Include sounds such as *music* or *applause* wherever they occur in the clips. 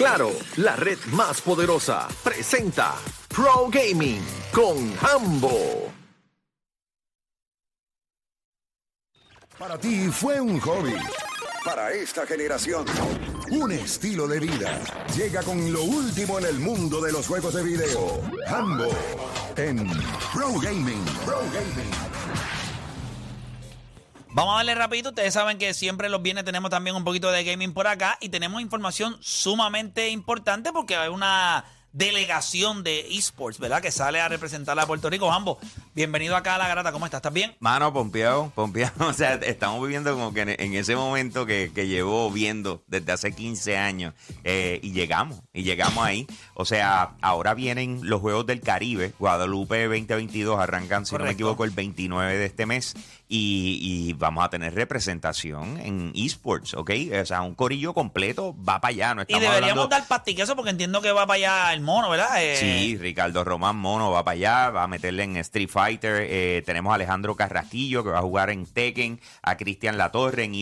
Claro, la red más poderosa presenta Pro Gaming con Hambo. Para ti fue un hobby. Para esta generación, un estilo de vida. Llega con lo último en el mundo de los juegos de video. Hambo en Pro Gaming. Pro Gaming. Vamos a darle rapidito. Ustedes saben que siempre los viernes tenemos también un poquito de gaming por acá y tenemos información sumamente importante porque hay una delegación de esports, ¿verdad? Que sale a representar a Puerto Rico. Ambos, bienvenido acá a La Garata. ¿Cómo estás? ¿Estás bien? Mano, pompeado, pompeado. *laughs* O sea, estamos viviendo como que en, ese momento que, que llevo viendo desde hace 15 años eh, y llegamos, y llegamos ahí. O sea, ahora vienen los Juegos del Caribe. Guadalupe 2022 arrancan, si no me equivoco, el 29 de este mes. Y, y vamos a tener representación en esports, ¿ok? O sea, un corillo completo va para allá. No Y estamos deberíamos hablando- dar pastiqueso porque entiendo que va para allá el mono, ¿verdad? Eh, Sí, Ricardo Román Mono va para allá, va a meterle en Street Fighter. eh, tenemos a Alejandro Carrasquillo que va a jugar en Tekken, a Cristian Latorre en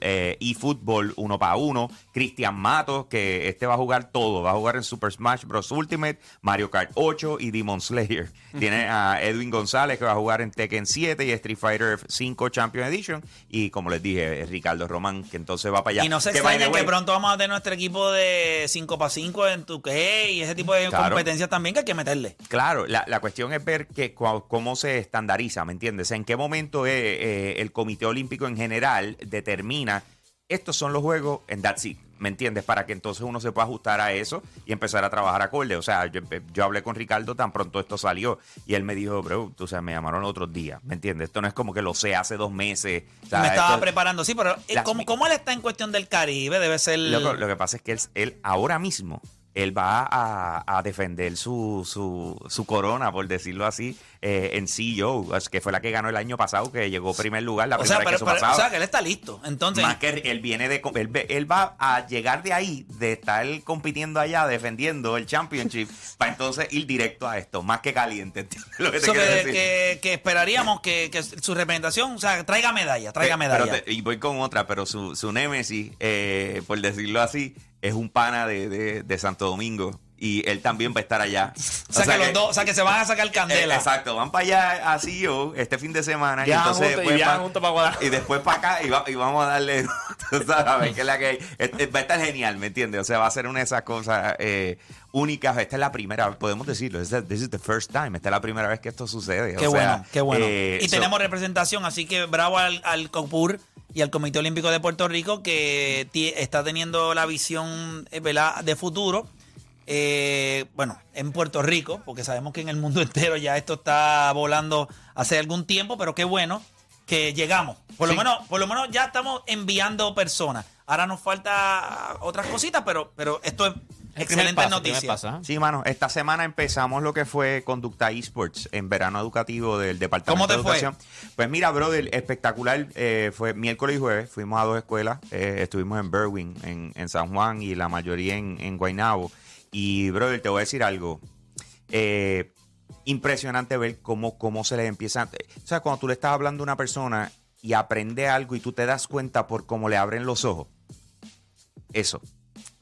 eh, eFootball uno para uno, Cristian Matos que este va a jugar todo, va a jugar en Super Smash Bros. Ultimate, Mario Kart 8 y Demon Slayer. Tiene *laughs* a Edwin González que va a jugar en Tekken 7 y Street Fighter 5 Champion Edition. Y como les dije, Ricardo Román que entonces va para allá. Y no se Que, extrañen que pronto vamos a tener nuestro equipo de 5 para 5 en tu y ese tipo de Claro. competencias también que hay que meterle. Claro, la, la cuestión es ver que, cómo se estandariza, ¿me entiendes? En qué momento eh, eh, el Comité Olímpico en general determina estos son los juegos en that's it, ¿me entiendes? Para que entonces uno se pueda ajustar a eso y empezar a trabajar acorde. O sea, yo, yo hablé con Ricardo tan pronto esto salió y él me dijo, bro, tú sabes, me llamaron otros días, ¿me entiendes? Esto no es como que lo sé hace dos meses. o sea, Me estaba esto- preparando, sí, pero eh, Las mi- como él está en cuestión del Caribe, debe ser... Loco, lo que pasa es que él, él ahora mismo, él va a, a defender su, su, su corona, por decirlo así, eh, en CEO, que fue la que ganó el año pasado, que llegó primer lugar, la o, sea, primera pero, vez que pero- eso o sea, que él está listo. Entonces, Más que él viene de. Él, va a llegar de ahí, de estar compitiendo allá, defendiendo el championship, *laughs* para entonces ir directo a esto, más que caliente. *laughs* ¿entiendes lo que te quiero que, decir? que- que esperaríamos que, que su representación, o sea, traiga medalla, traiga Pe- medalla. pero te- y voy con otra, pero su, su némesis, eh, por decirlo así, es un pana de, de- Santo Domingo. Y él también va a estar allá. *laughs* o sea, que los dos, o sea, que se van a sacar Eh, candela. exacto, van para allá así yo este fin de semana. y entonces y después viajan pa- juntos pa' Guadalajara. Y después para acá y, va- y vamos a darle, *laughs* sabes, a ver qué es la que hay. Eh, eh, Va a estar genial, ¿me entiendes? O sea, va a ser una de esas cosas eh, únicas. Esta es la primera, podemos decirlo, this is, this is the first time. Esta es la primera vez que esto sucede. Qué o sea, bueno, qué bueno. eh, y so- tenemos representación, así que bravo al, al COPUR y al Comité Olímpico de Puerto Rico que está teniendo la visión eh, ¿verdad? de futuro. Eh, bueno, en Puerto Rico, porque sabemos que en el mundo *laughs* entero ya esto está volando hace algún tiempo, pero qué bueno que llegamos. Por lo Sí. menos, por lo menos ya estamos enviando personas. Ahora nos falta otras cositas, pero, pero esto es excelente noticia. paso, ¿ah? Sí, mano, esta semana empezamos lo que fue Conducta Esports en verano educativo del Departamento ¿Cómo te de fue? Educación. Pues mira, brother, espectacular. eh, fue miércoles y jueves, fuimos a dos escuelas. eh, estuvimos en Berwyn, en, en San Juan, y la mayoría en, en Guaynabo. Y, brother, te voy a decir algo. Eh, impresionante ver cómo, cómo se les empieza. O sea, cuando tú le estás hablando a una persona y aprende algo y tú te das cuenta por cómo le abren los ojos. Eso.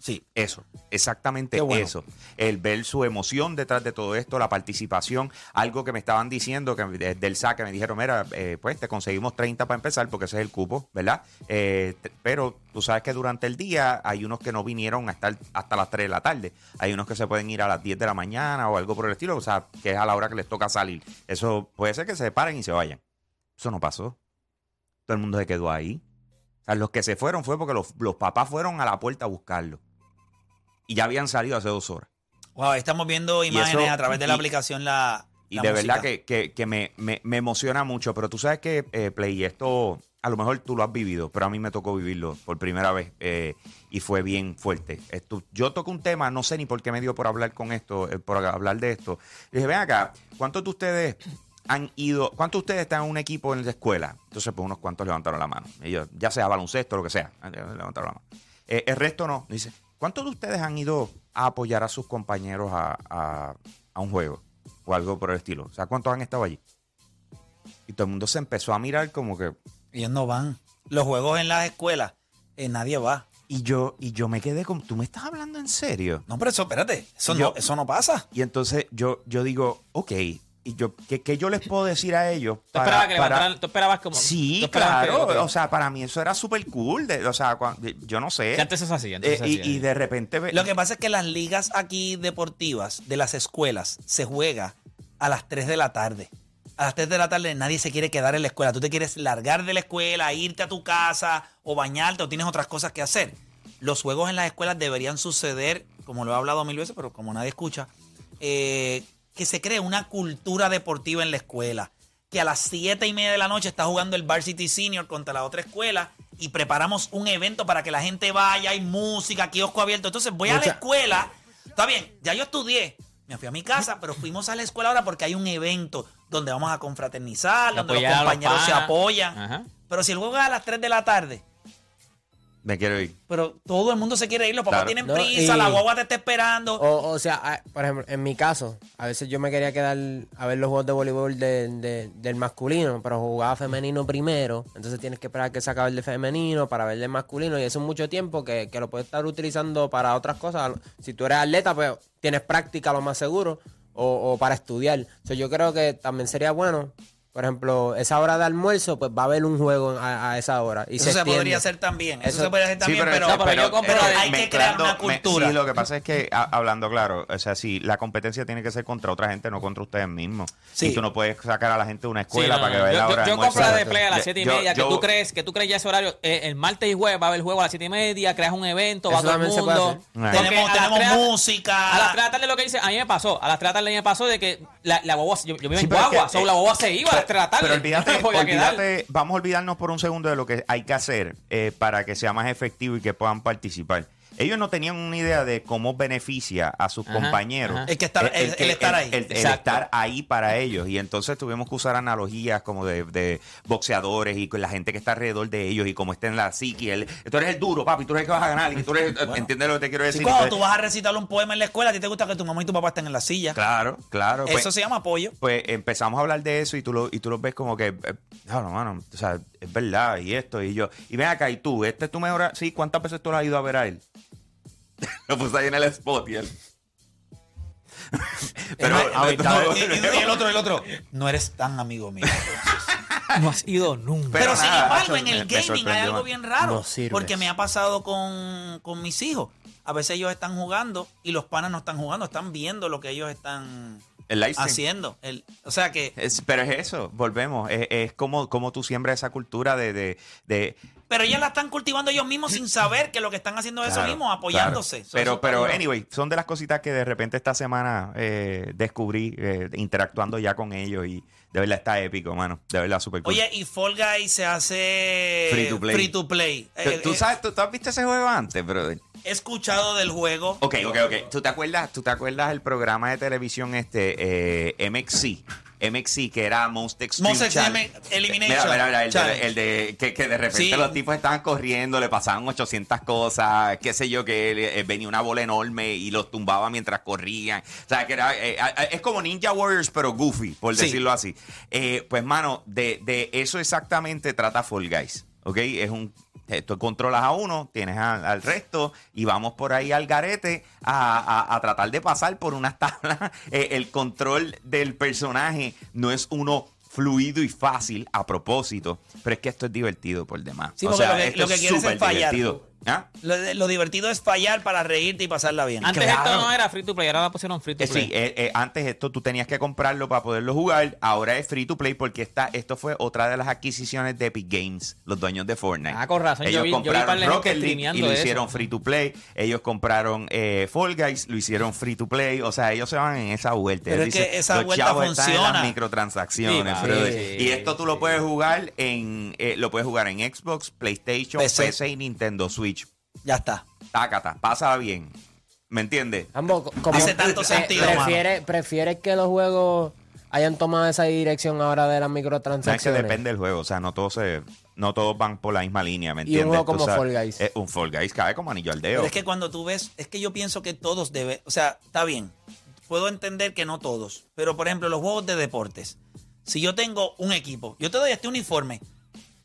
Sí. Eso, exactamente bueno. eso. El ver su emoción detrás de todo esto, la participación, algo que me estaban diciendo que desde el saque me dijeron, mira, eh, pues te conseguimos 30 para empezar porque ese es el cupo, ¿verdad? Eh, pero tú sabes que durante el día hay unos que no vinieron hasta, hasta las 3 de la tarde, hay unos que se pueden ir a las 10 de la mañana o algo por el estilo, o sea, que es a la hora que les toca salir. Eso puede ser que se paren y se vayan. Eso no pasó. Todo el mundo se quedó ahí. O sea, los que se fueron fue porque los, los papás fueron a la puerta a buscarlo. Y ya habían salido hace dos horas. Wow, estamos viendo imágenes eso- a través de la y- aplicación la. Y la de música. verdad que, que- que me, me- me emociona mucho. Pero tú sabes que, eh, Play, esto a lo mejor tú lo has vivido, pero a mí me tocó vivirlo por primera vez eh, y fue bien fuerte. Esto, yo toco un tema, no sé ni por qué me dio por hablar con esto, eh, por hablar de esto. Y dije, ven acá, ¿cuántos de ustedes han ido, cuántos de ustedes están en un equipo en la escuela? Entonces, pues unos cuantos levantaron la mano. Ellos, ya sea baloncesto, lo que sea, levantaron la mano. El resto no. Dice, ¿cuántos de ustedes han ido a apoyar a sus compañeros a, a- a un juego? O algo por el estilo. O sea, ¿cuántos han estado allí? Y todo el mundo se empezó a mirar como que... Ellos no van. Los juegos en las escuelas, eh, nadie va. Y yo, y yo me quedé con, ¿tú me estás hablando en serio? No, pero eso, espérate, eso, Yo- no, eso no pasa. Y entonces yo, yo digo, ok, y yo, ¿qué, qué yo les puedo decir a ellos? Tú esperabas que levantaran, tú esperabas como. Sí, tú esperabas que- claro. ok. O sea, para mí eso era súper cool. de- o sea, cuan- yo no sé. Que antes eso hacía, antes Eh, y, y de repente... ve- Lo que pasa es que las ligas aquí deportivas de las escuelas se juega a las 3 de la tarde. A las 3 de la tarde nadie se quiere quedar en la escuela. Tú te quieres largar de la escuela, irte a tu casa o bañarte o tienes otras cosas que hacer. Los juegos en las escuelas deberían suceder, como lo he hablado mil veces, pero como nadie escucha, eh, que se cree una cultura deportiva en la escuela. Que a las 7 y media de la noche está jugando el Varsity Senior contra la otra escuela y preparamos un evento para que la gente vaya, hay música, kiosco abierto. Entonces voy a la escuela, está bien, ya yo estudié, me fui a mi casa, pero fuimos a la escuela ahora porque hay un evento donde vamos a confraternizar, donde los compañeros se apoyan. Ajá. Pero si el juego es a las 3 de la tarde, Me quiero ir. pero todo el mundo se quiere ir, los papás Claro. tienen No, prisa, y- la guagua te está esperando. O, o sea, a- por ejemplo, en mi caso, a veces yo me quería quedar a ver los juegos de voleibol de- de- del masculino, pero jugaba femenino primero. Entonces tienes que esperar que se acabe el de femenino para ver el de masculino. Y eso es mucho tiempo que, que lo puedes estar utilizando para otras cosas. Si tú eres atleta, pues tienes práctica lo más seguro. O, o para estudiar. O sea, yo creo que también sería bueno, por ejemplo, esa hora de almuerzo, pues va a haber un juego a, a esa hora. Y Eso se, podría hacer también. Eso, Eso- se podría hacer también, pero, no, pero yo compro la de- hay que crear una me- cultura. sí, lo que pasa es que, a- hablando claro, o sea, sí, la competencia tiene que ser contra otra gente, no contra ustedes mismos. Sí. Y tú no puedes sacar a la gente de una Sí, escuela no, para que no. yo, la hora yo, de yo compro la de play a las Yo- 7 y media. yo- que tú crees que tú crees ya ese horario. eh, el martes y jueves va a haber juego a las 7 y media. Creas un evento, va todo el también se puede mundo. tenemos música. A las 3 de la tarde lo que dice, a mí me pasó. A las 3 de la tarde a mí me pasó de que la, guagua, yo, vivo en pero Guagua, la guagua se iba a las 3 de la tarde. Pero olvídate, No olvídate, vamos a olvidarnos por un segundo de lo que hay que hacer eh, para que sea más efectivo y que puedan participar. Ellos no tenían una idea de cómo beneficia a sus Ajá, compañeros. ajá. El que estar- el- el estar ahí. El, estar ahí para ellos. Y entonces tuvimos que usar analogías como de, de boxeadores y con la gente que está alrededor de ellos y cómo está en la psique. El, tú eres el duro, papi, tú eres el que vas a ganar. Y tú eres, ¿Entiendes lo que te quiero Si decir? cuando Entonces, tú vas a recitar un poema en la escuela, a ti te gusta que tu mamá y tu papá estén en la silla. Claro, claro. Eso pues- se llama apoyo. pues empezamos a hablar de eso y tú lo, y tú lo ves como que, eh, no, no, mano, o sea, es verdad, y esto, y yo. Y ven acá, y tú, este es tu mejor. Sí, ¿cuántas veces tú lo has ido a ver a él? *laughs* lo puse ahí en el spot y él. *laughs* Pero, No, ahorita- y, y- y el otro, el otro. No eres tan amigo mío. *laughs* No has ido nunca. Pero, Pero sin embargo, en el me gaming hay algo bien raro. No porque me ha pasado con, con mis hijos. A veces ellos están jugando y los panas no están jugando, están viendo lo que ellos están el haciendo. El, o sea que. Es- pero es eso, volvemos. Es, es como, como tú siembras esa cultura de. de, de- Pero ellas la están cultivando ellos mismos sin saber que lo que están haciendo es eso Claro, mismo, apoyándose. claro. Pero, eso pero, anyway, son de las cositas que de repente esta semana eh, descubrí eh, interactuando ya con ellos y de verdad está épico, mano. De verdad, súper cool. Oye, y Fall Guys se hace Free to play. free to play. ¿Tú, Eh, tú eh, sabes, tú, tú has visto ese juego antes, brother? He escuchado del juego. Ok, ok, ok. ¿Tú te acuerdas, tú te acuerdas el programa de televisión este, eh, MXC? MXC, que era Monster Extreme Monster Extreme. Elimination Mira, mira, mira, el, de, Challenge. el de- que, que de repente Sí. los tipos estaban corriendo, le pasaban 800 cosas, qué sé yo, que eh, venía una bola enorme y los tumbaba mientras corrían. O sea, que era, eh, eh, es como Ninja Warriors, pero goofy, por Sí. decirlo así. Eh, pues, mano, de, de eso exactamente trata Fall Guys. ¿Ok? Es un. Tú controlas a uno, tienes a- al resto y vamos por ahí al garete a, a- a tratar de pasar por unas *laughs* tablas. Eh, el control del personaje no es uno fluido y fácil a propósito, pero es que esto es divertido por demás. Sí, o sea, lo que- esto lo que es súper fallar. divertido. ¿Ah? Lo, lo divertido es fallar para reírte y pasarla bien. Antes Claro. esto no era free to play, ahora la pusieron free to Eh, play. sí, eh, eh, antes esto tú tenías que comprarlo para poderlo jugar. Ahora es free to play porque esta, esto fue otra de las adquisiciones de Epic Games, los dueños de Fortnite. Ah, con razón, yo Ellos yo vi compraron gente Rocket League y lo eso. hicieron free to play. Ellos compraron eh, Fall Guys, lo hicieron free to play. O sea, ellos se van en esa vuelta. Pero es que esa "Los vuelta chavos están en funciona". las microtransacciones, Sí, brother. sí, Y esto tú lo puedes jugar en, eh, lo puedes jugar en Xbox, PlayStation, PC. PC, y Nintendo Switch. Ya está. Tácata, pasa bien. ¿Me entiendes? Ambos, como Hace tanto sentido, prefiere, ¿Prefieres que los juegos hayan tomado esa dirección ahora de las No es que microtransacciones? depende del juego, o sea, no todos se, no todos van por la misma línea, ¿me Y un entiendes? juego como sabes, Fall Guys. eh, un Fall Guys cae como anillo al dedo. Pero es que cuando tú ves, es que yo pienso que todos deben, o sea, está bien. Puedo entender que no todos, pero por ejemplo, los juegos de deportes. Si yo tengo un equipo, yo te doy este uniforme.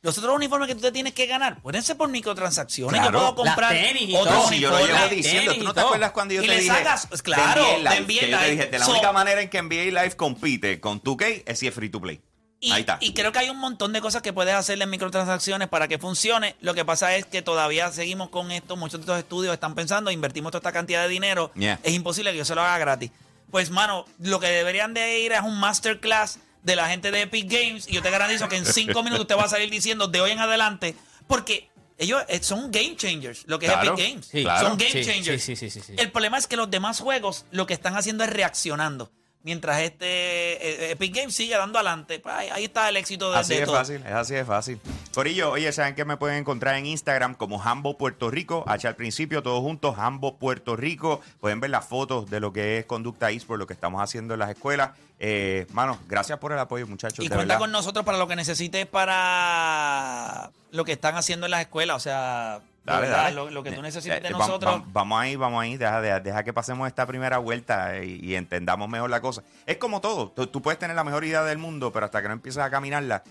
Los otros uniformes que tú te tienes que ganar, pueden ser por microtransacciones. Claro. Yo puedo comprar Las tenis y otro todo. si yo lo llevo diciendo, ¿tú no te acuerdas cuando yo Y te le dije? sacas- pues, de claro, NBA de Live, NBA que yo te Live. dije, de la So- única manera en que NBA Live compite con 2K es si es free to play. Y, Ahí está. y creo que hay un montón de cosas que puedes hacerle en microtransacciones para que funcione. Lo que pasa es que todavía seguimos con esto. Muchos de estos estudios están pensando, invertimos toda esta cantidad de dinero. Yeah. Es imposible que yo se lo haga gratis. Pues, mano, lo que deberían de ir es un masterclass de la gente de Epic Games. Y yo te garantizo que en cinco minutos usted va a salir diciendo de hoy en adelante. Porque ellos eh, son game changers, lo que Claro, es Epic Games. sí, claro. Son game changers. sí, sí. El problema es que los demás juegos lo que están haciendo es reaccionando. Mientras este eh, Epic Games sigue dando adelante. Pues ahí, ahí está el éxito de, Así de todo. fácil, es así de fácil. Corillo, oye, ¿saben que me pueden encontrar en Instagram como Hambo Puerto Rico? H al principio, todos juntos, Hambo Puerto Rico. Pueden ver las fotos de lo que es Conducta por lo que estamos haciendo en las escuelas. Eh, mano, gracias por el apoyo, muchachos. Y de cuenta verdad. con nosotros para lo que necesites para lo que están haciendo en las escuelas. O sea, Dale, verdad, dale. Lo, lo que tú Eh, necesites eh, de nosotros. vam- vamos ahí, vamos ahí. Deja, deja, deja que pasemos esta primera vuelta y, y entendamos mejor la cosa. Es como todo. Tú, tú puedes tener la mejor idea del mundo, pero hasta que no empiezas a caminarla.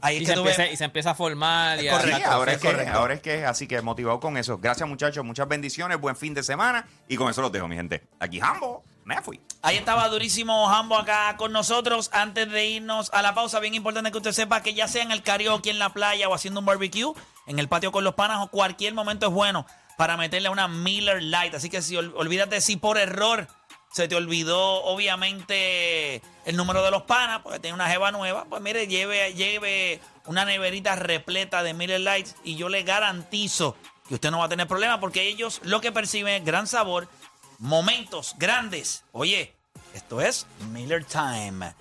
ahí es Y que se, tú ves- empieza, y se empieza a formar. y a- correcto. Sí, ahora es, que, correcto. ahora es que, así que motivado con eso. Gracias, muchachos. Muchas bendiciones. Buen fin de semana. Y con eso los dejo, mi gente. Aquí, Hambo. Me fui. Ahí estaba durísimo Jambo acá con nosotros. Antes de irnos a la pausa, bien importante que usted sepa que ya sea en el karaoke, en la playa o haciendo un barbecue, en el patio con los panas o cualquier momento es bueno para meterle una Miller Light. Así que si ol- olvídate si por error se te olvidó, obviamente, el número de los panas, porque tiene una jeva nueva, pues mire, lleve, lleve una neverita repleta de Miller Lights y yo le garantizo que usted no va a tener problema porque ellos lo que perciben es gran sabor, momentos grandes. Oye, esto es Miller Time.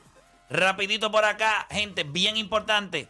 Rapidito por acá, gente, bien importante.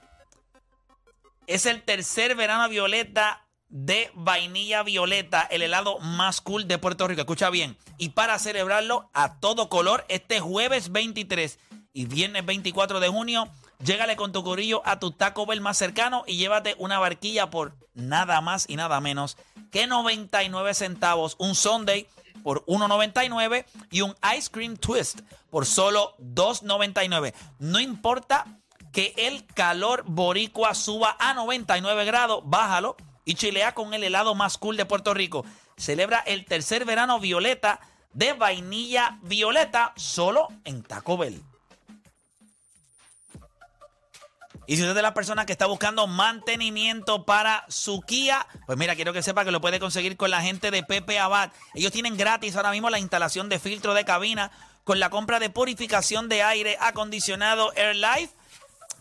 Es el tercer verano violeta de vainilla violeta, el helado más cool de Puerto Rico. Escucha bien. Y para celebrarlo a todo color, este jueves 23 y viernes 24 de junio, llégale con tu corillo a tu Taco Bell más cercano y llévate una barquilla por nada más y nada menos que 99 centavos. Un Sunday por 1.99 y un Ice Cream Twist por solo 2.99. No importa que el calor boricua suba a 99 grados, bájalo y chilea con el helado más cool de Puerto Rico. Celebra el tercer verano violeta de vainilla violeta solo en Taco Bell. Y si usted es de las personas que está buscando mantenimiento para su Kia, pues mira, quiero que sepa que lo puede conseguir con la gente de Pepe Abad. Ellos tienen gratis ahora mismo la instalación de filtro de cabina con la compra de purificación de aire acondicionado AirLife.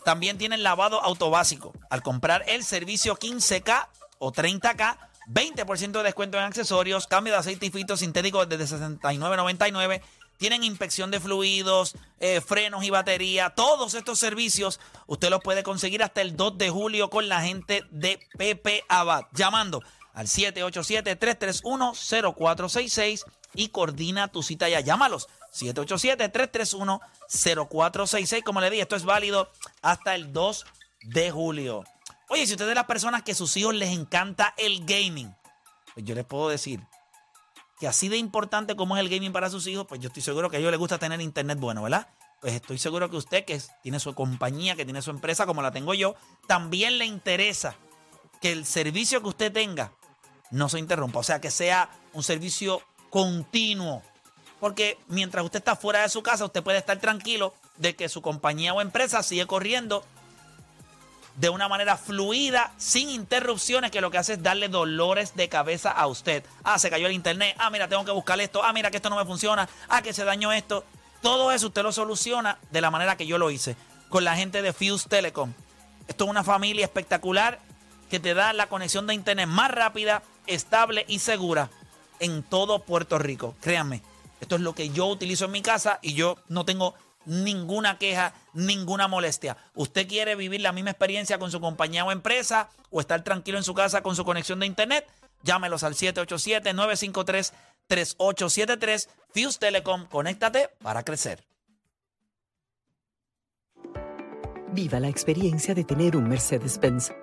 También tienen lavado autobásico. Al comprar el servicio 15K o 30K, 20% de descuento en accesorios, cambio de aceite y filtro sintético desde 69.99. Tienen inspección de fluidos, eh, frenos y batería. Todos estos servicios usted los puede conseguir hasta el 2 de julio con la gente de Pepe Abad. Llamando al 787-331-0466 y coordina tu cita ya. Llámalos. 787-331-0466. Como le dije, esto es válido hasta el 2 de julio. Oye, si usted es de las personas que a sus hijos les encanta el gaming, pues yo les puedo decir que así de importante como es el gaming para sus hijos, pues yo estoy seguro que a ellos les gusta tener internet bueno, ¿verdad? Pues estoy seguro que usted, que tiene su compañía, que tiene su empresa como la tengo yo, también le interesa que el servicio que usted tenga no se interrumpa. O sea, que sea un servicio continuo. Porque mientras usted está fuera de su casa, usted puede estar tranquilo de que su compañía o empresa sigue corriendo de una manera fluida, sin interrupciones, que lo que hace es darle dolores de cabeza a usted. Ah, se cayó el internet. Ah, mira, tengo que buscar esto. Ah, mira que esto no me funciona. Ah, que se dañó esto. Todo eso usted lo soluciona de la manera que yo lo hice, con la gente de Fuse Telecom. Esto es una familia espectacular que te da la conexión de internet más rápida, estable y segura en todo Puerto Rico. Créanme, esto es lo que yo utilizo en mi casa y yo no tengo ninguna queja, ninguna molestia. ¿Usted quiere vivir la misma experiencia con su compañía o empresa o estar tranquilo en su casa con su conexión de internet? Llámelos al 787-953-3873. Fuse Telecom, conéctate para crecer. Viva la experiencia de tener un Mercedes-Benz